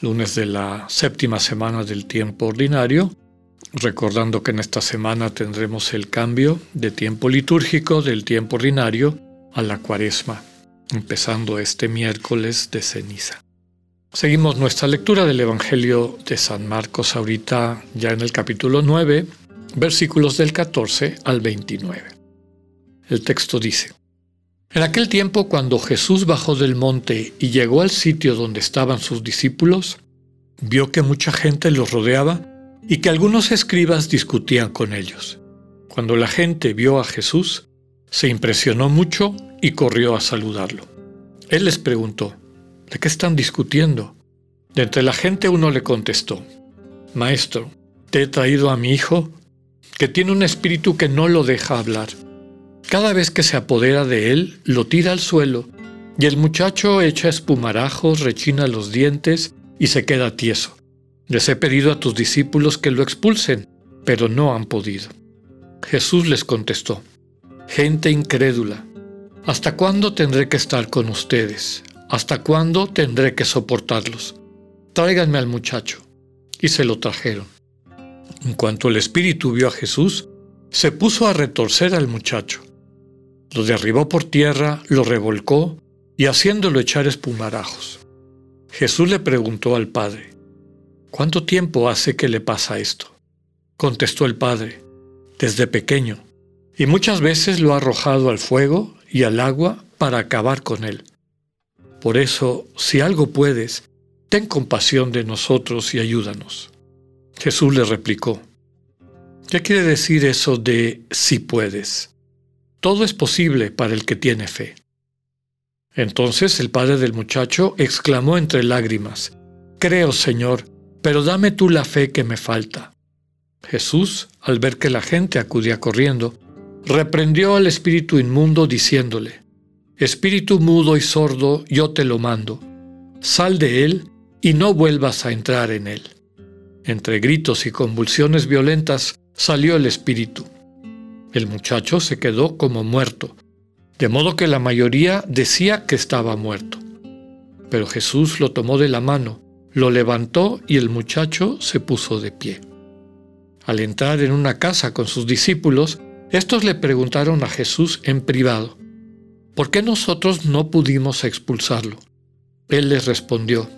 lunes de la séptima semana del tiempo ordinario, recordando que en esta semana tendremos el cambio de tiempo litúrgico del tiempo ordinario a la cuaresma, empezando este miércoles de ceniza. Seguimos nuestra lectura del Evangelio de San Marcos ahorita ya en el capítulo 9, versículos del 14 al 29. El texto dice, En aquel tiempo cuando Jesús bajó del monte y llegó al sitio donde estaban sus discípulos, vio que mucha gente los rodeaba y que algunos escribas discutían con ellos. Cuando la gente vio a Jesús, se impresionó mucho y corrió a saludarlo. Él les preguntó, ¿de qué están discutiendo? De entre la gente uno le contestó, Maestro, te he traído a mi hijo, que tiene un espíritu que no lo deja hablar cada vez que se apodera de él, lo tira al suelo, y el muchacho echa espumarajos, rechina los dientes y se queda tieso. Les he pedido a tus discípulos que lo expulsen, pero no han podido. Jesús les contestó, Gente incrédula, ¿hasta cuándo tendré que estar con ustedes? ¿Hasta cuándo tendré que soportarlos? Tráiganme al muchacho. Y se lo trajeron. En cuanto el espíritu vio a Jesús, se puso a retorcer al muchacho lo derribó por tierra, lo revolcó y haciéndolo echar espumarajos. Jesús le preguntó al padre, ¿cuánto tiempo hace que le pasa esto? Contestó el padre, desde pequeño, y muchas veces lo ha arrojado al fuego y al agua para acabar con él. Por eso, si algo puedes, ten compasión de nosotros y ayúdanos. Jesús le replicó, ¿qué quiere decir eso de si puedes? Todo es posible para el que tiene fe. Entonces el padre del muchacho exclamó entre lágrimas, Creo, Señor, pero dame tú la fe que me falta. Jesús, al ver que la gente acudía corriendo, reprendió al espíritu inmundo diciéndole, Espíritu mudo y sordo, yo te lo mando, sal de él y no vuelvas a entrar en él. Entre gritos y convulsiones violentas salió el espíritu. El muchacho se quedó como muerto, de modo que la mayoría decía que estaba muerto. Pero Jesús lo tomó de la mano, lo levantó y el muchacho se puso de pie. Al entrar en una casa con sus discípulos, estos le preguntaron a Jesús en privado, ¿por qué nosotros no pudimos expulsarlo? Él les respondió,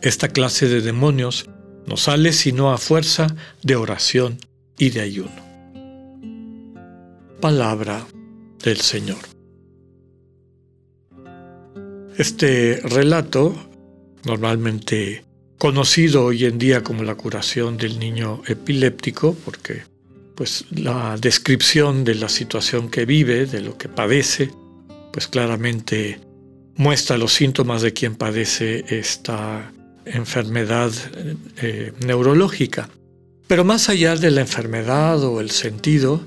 esta clase de demonios no sale sino a fuerza de oración y de ayuno palabra del Señor. Este relato, normalmente conocido hoy en día como la curación del niño epiléptico, porque pues la descripción de la situación que vive, de lo que padece, pues claramente muestra los síntomas de quien padece esta enfermedad eh, neurológica. Pero más allá de la enfermedad o el sentido,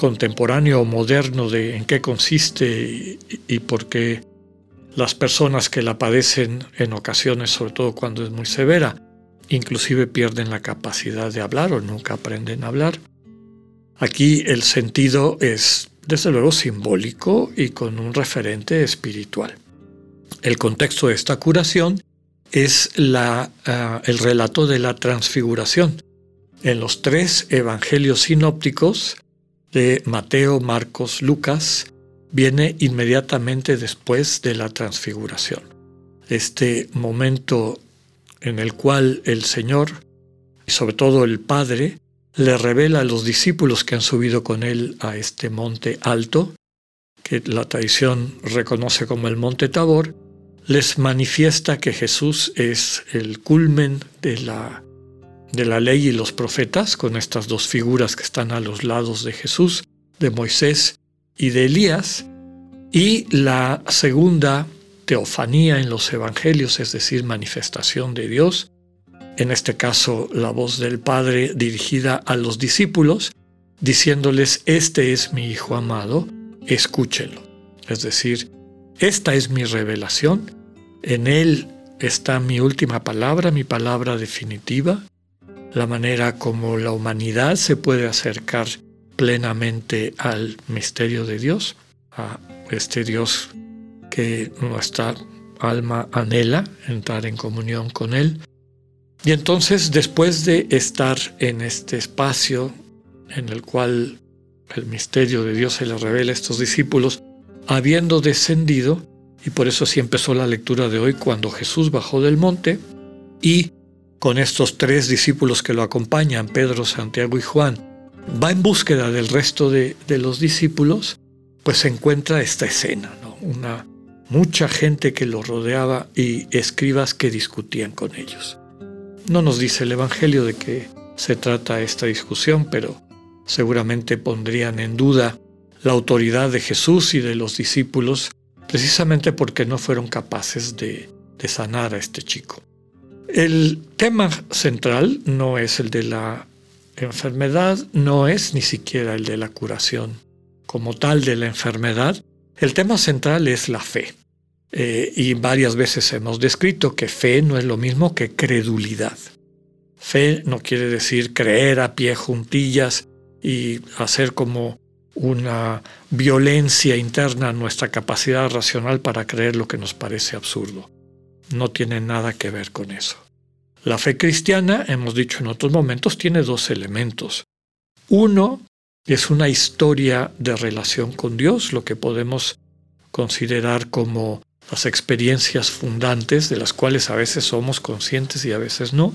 contemporáneo o moderno de en qué consiste y, por qué las personas que la padecen en ocasiones, sobre todo cuando es muy severa, inclusive pierden la capacidad de hablar o nunca aprenden a hablar. Aquí el sentido es, desde luego, simbólico y con un referente espiritual. El contexto de esta curación es la, ah, el relato de la transfiguración. En los tres evangelios sinópticos, de Mateo, Marcos, Lucas viene inmediatamente después de la transfiguración. Este momento en el cual el Señor, y sobre todo el Padre, le revela a los discípulos que han subido con él a este monte alto, que la tradición reconoce como el monte Tabor, les manifiesta que Jesús es el culmen de la de la ley y los profetas, con estas dos figuras que están a los lados de Jesús, de Moisés y de Elías, y la segunda teofanía en los evangelios, es decir, manifestación de Dios, en este caso la voz del Padre dirigida a los discípulos, diciéndoles, este es mi Hijo amado, escúchenlo. Es decir, esta es mi revelación, en Él está mi última palabra, mi palabra definitiva, la manera como la humanidad se puede acercar plenamente al misterio de Dios, a este Dios que nuestra alma anhela entrar en comunión con Él. Y entonces, después de estar en este espacio en el cual el misterio de Dios se le revela a estos discípulos, habiendo descendido, y por eso así empezó la lectura de hoy, cuando Jesús bajó del monte y con estos tres discípulos que lo acompañan, Pedro, Santiago y Juan, va en búsqueda del resto de, los discípulos, pues se encuentra esta escena, una mucha gente que lo rodeaba y escribas que discutían con ellos. No nos dice el Evangelio de qué se trata esta discusión, pero seguramente pondrían en duda la autoridad de Jesús y de los discípulos precisamente porque no fueron capaces de, sanar a este chico. El tema central no es el de la enfermedad, no es ni siquiera el de la curación como tal de la enfermedad. El tema central es la fe. Eh, y varias veces hemos descrito que fe no es lo mismo que credulidad. Fe no quiere decir creer a pie juntillas y hacer como una violencia interna a nuestra capacidad racional para creer lo que nos parece absurdo. No tiene nada que ver con eso. La fe cristiana, hemos dicho en otros momentos, tiene dos elementos. Uno es una historia de relación con Dios, lo que podemos considerar como las experiencias fundantes, de las cuales a veces somos conscientes y a veces no,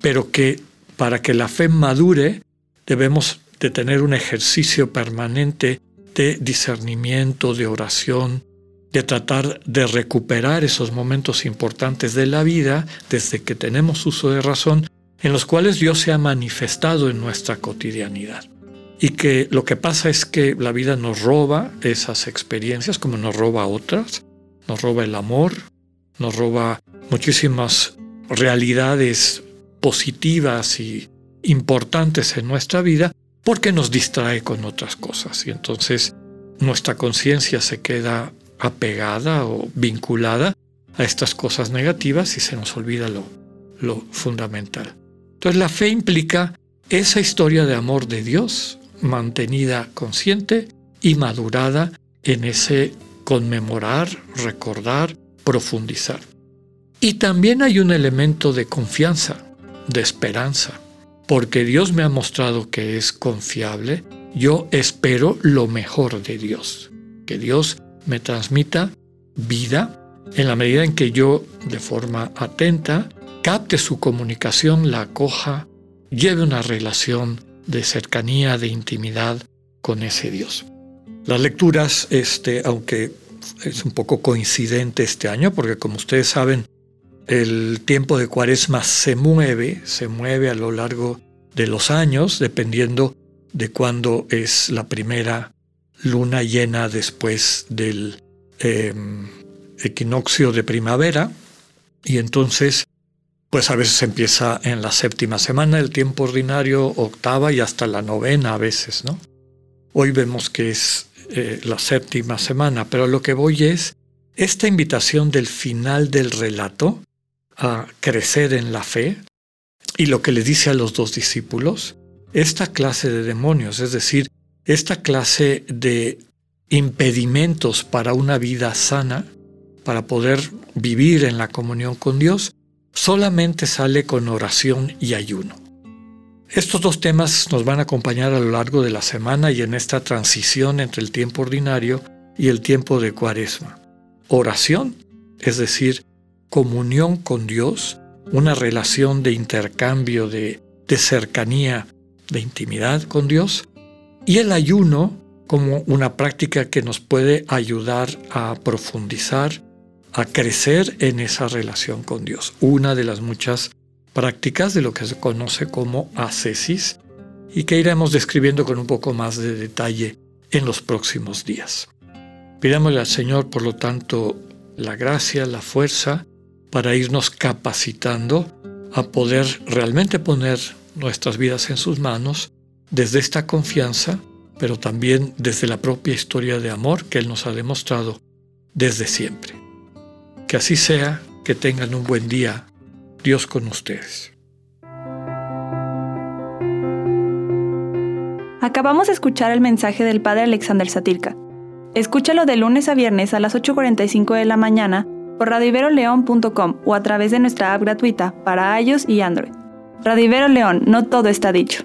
pero que para que la fe madure debemos de tener un ejercicio permanente de discernimiento, de oración, de tratar de recuperar esos momentos importantes de la vida desde que tenemos uso de razón, en los cuales Dios se ha manifestado en nuestra cotidianidad. Y que lo que pasa es que la vida nos roba esas experiencias como nos roba otras, nos roba el amor, nos roba muchísimas realidades positivas y importantes en nuestra vida porque nos distrae con otras cosas y entonces nuestra conciencia se queda apegada o vinculada a estas cosas negativas y se nos olvida lo, lo fundamental. Entonces la fe implica esa historia de amor de Dios mantenida consciente y madurada en ese conmemorar, recordar, profundizar. Y también hay un elemento de confianza, de esperanza porque Dios me ha mostrado que es confiable, yo espero lo mejor de Dios, que Dios me transmita vida en la medida en que yo, de forma atenta, capte su comunicación, la acoja, lleve una relación de cercanía, de intimidad con ese Dios. Las lecturas, este, aunque es un poco coincidente este año, porque como ustedes saben, el tiempo de cuaresma se mueve, se mueve a lo largo de los años, dependiendo de cuándo es la primera luna llena después del em, equinoccio de primavera. Y entonces, pues a veces empieza en la séptima semana, el tiempo ordinario, octava y hasta la novena a veces, ¿no? Hoy vemos que es eh, la séptima semana, pero lo que voy es esta invitación del final del relato a crecer en la fe y lo que le dice a los dos discípulos, esta clase de demonios, es decir, esta clase de impedimentos para una vida sana, para poder vivir en la comunión con Dios, solamente sale con oración y ayuno. Estos dos temas nos van a acompañar a lo largo de la semana y en esta transición entre el tiempo ordinario y el tiempo de cuaresma. Oración, es decir, comunión con Dios, una relación de intercambio, de, cercanía, de intimidad con Dios, y el ayuno como una práctica que nos puede ayudar a profundizar, a crecer en esa relación con Dios. Una de las muchas prácticas de lo que se conoce como ascesis y que iremos describiendo con un poco más de detalle en los próximos días. Pidámosle al Señor, por lo tanto, la gracia, la fuerza para irnos capacitando a poder realmente poner nuestras vidas en sus manos desde esta confianza, pero también desde la propia historia de amor que Él nos ha demostrado desde siempre. Que así sea, que tengan un buen día. Dios con ustedes. Acabamos de escuchar el mensaje del Padre Alexander Satirka. Escúchalo de lunes a viernes a las 8.45 de la mañana por radiveroleón.com o a través de nuestra app gratuita para iOS y Android. Radivero León, no todo está dicho.